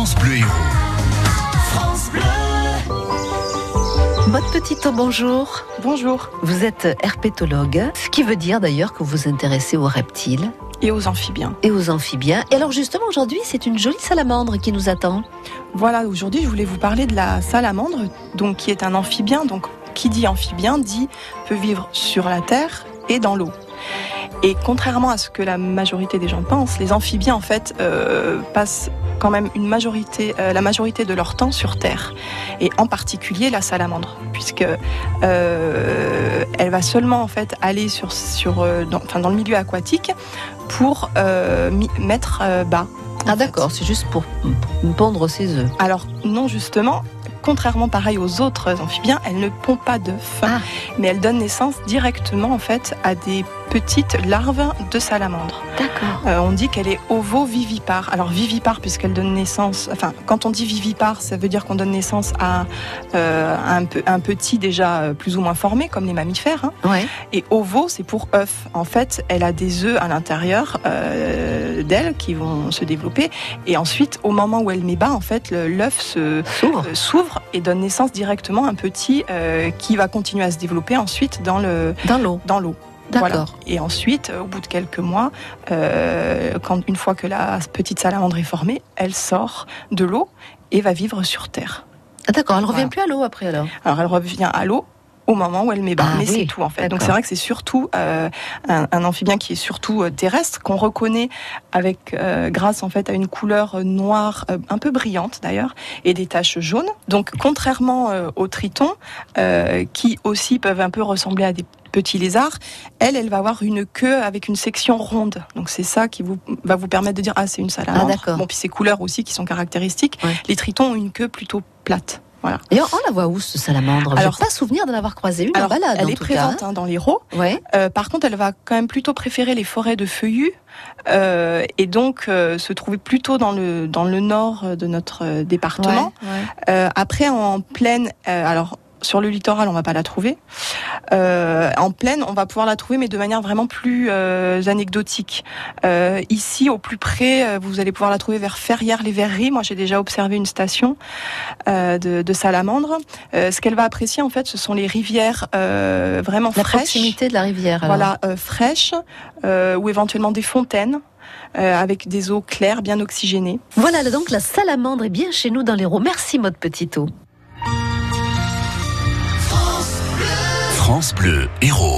France Bleu Héros. Votre petite bonjour. Bonjour. Vous êtes herpétologue, ce qui veut dire d'ailleurs que vous vous intéressez aux reptiles Et aux amphibiens. et aux amphibiens. Et alors justement aujourd'hui, c'est une jolie salamandre qui nous attend. Voilà, aujourd'hui, je voulais vous parler de la salamandre, donc qui est un amphibien. Donc, qui dit amphibien dit peut vivre sur la terre et dans l'eau. Et contrairement à ce que la majorité des gens pensent, les amphibiens en fait euh, passent quand même une majorité, euh, la majorité de leur temps sur terre, et en particulier la salamandre, puisque euh, elle va seulement en fait aller sur, sur dans, enfin, dans le milieu aquatique pour mettre bas. Ah d'accord, c'est juste pour pour pondre ses œufs. Alors non, justement, contrairement pareil aux autres amphibiens, elle ne pond pas d'œufs, Ah. mais elle donne naissance directement en fait à des petites larves de salamandre. D'accord. Euh, on dit qu'elle est ovovivipare. Alors vivipare puisqu'elle donne naissance, enfin quand on dit vivipare, ça veut dire qu'on donne naissance à euh, un, pe- un petit déjà euh, plus ou moins formé comme les mammifères. hein. Ouais. Et ovo, c'est pour œuf. En fait, elle a des œufs à l'intérieur euh, d'elle qui vont se développer. Et ensuite, au moment où elle met bas, en fait, l'œuf se S'ouvre. et donne naissance directement à un petit qui va continuer à se développer ensuite dans le Dans l'eau. dans l'eau. D'accord. Voilà. Et ensuite, au bout de quelques mois, euh, quand une fois que la petite salamandre est formée, elle sort de l'eau et va vivre sur terre. Ah, d'accord, elle revient Voilà. plus à l'eau après alors? Alors elle revient à l'eau au moment où elle met bas, Ah mais oui, c'est tout en fait. Donc c'est vrai que c'est surtout euh, un, un amphibien qui est surtout euh, terrestre, qu'on reconnaît avec euh, grâce en fait à une couleur euh, noire euh, un peu brillante d'ailleurs et des taches jaunes. Donc contrairement euh, aux tritons, euh, qui aussi peuvent un peu ressembler à des petits lézards, elle, elle va avoir une queue avec une section ronde. Donc c'est ça qui vous, va vous permettre de dire ah c'est une salamandre. Ah, d'accord. bon puis ces couleurs aussi qui sont caractéristiques. Ouais. Les tritons ont une queue plutôt plate. Voilà. D'ailleurs, on la voit où ce salamandre? Alors- pas souvenir de l'avoir croisée une Alors, balade elle en est tout présente hein, dans les rots. hein. Ouais. Euh, par contre, elle va quand même plutôt préférer les forêts de feuillus euh, et donc euh, se trouver plutôt dans le dans le nord de notre département. Ouais, ouais. Après, en plaine, alors sur le littoral, on va pas la trouver. Euh, en plaine, on va pouvoir la trouver, mais de manière vraiment plus euh, anecdotique. Euh, ici, au plus près, vous allez pouvoir la trouver vers Ferrières-les-Verreries. Moi, j'ai déjà observé une station de, de salamandre. Ce qu'elle va apprécier, en fait, ce sont les rivières vraiment La fraîches. proximité de la rivière. alors. Voilà, fraîches ou éventuellement des fontaines euh, avec des eaux claires, bien oxygénées. Voilà donc la salamandre est bien chez nous dans les roues. Merci, Maud Petito. France Bleu Héros.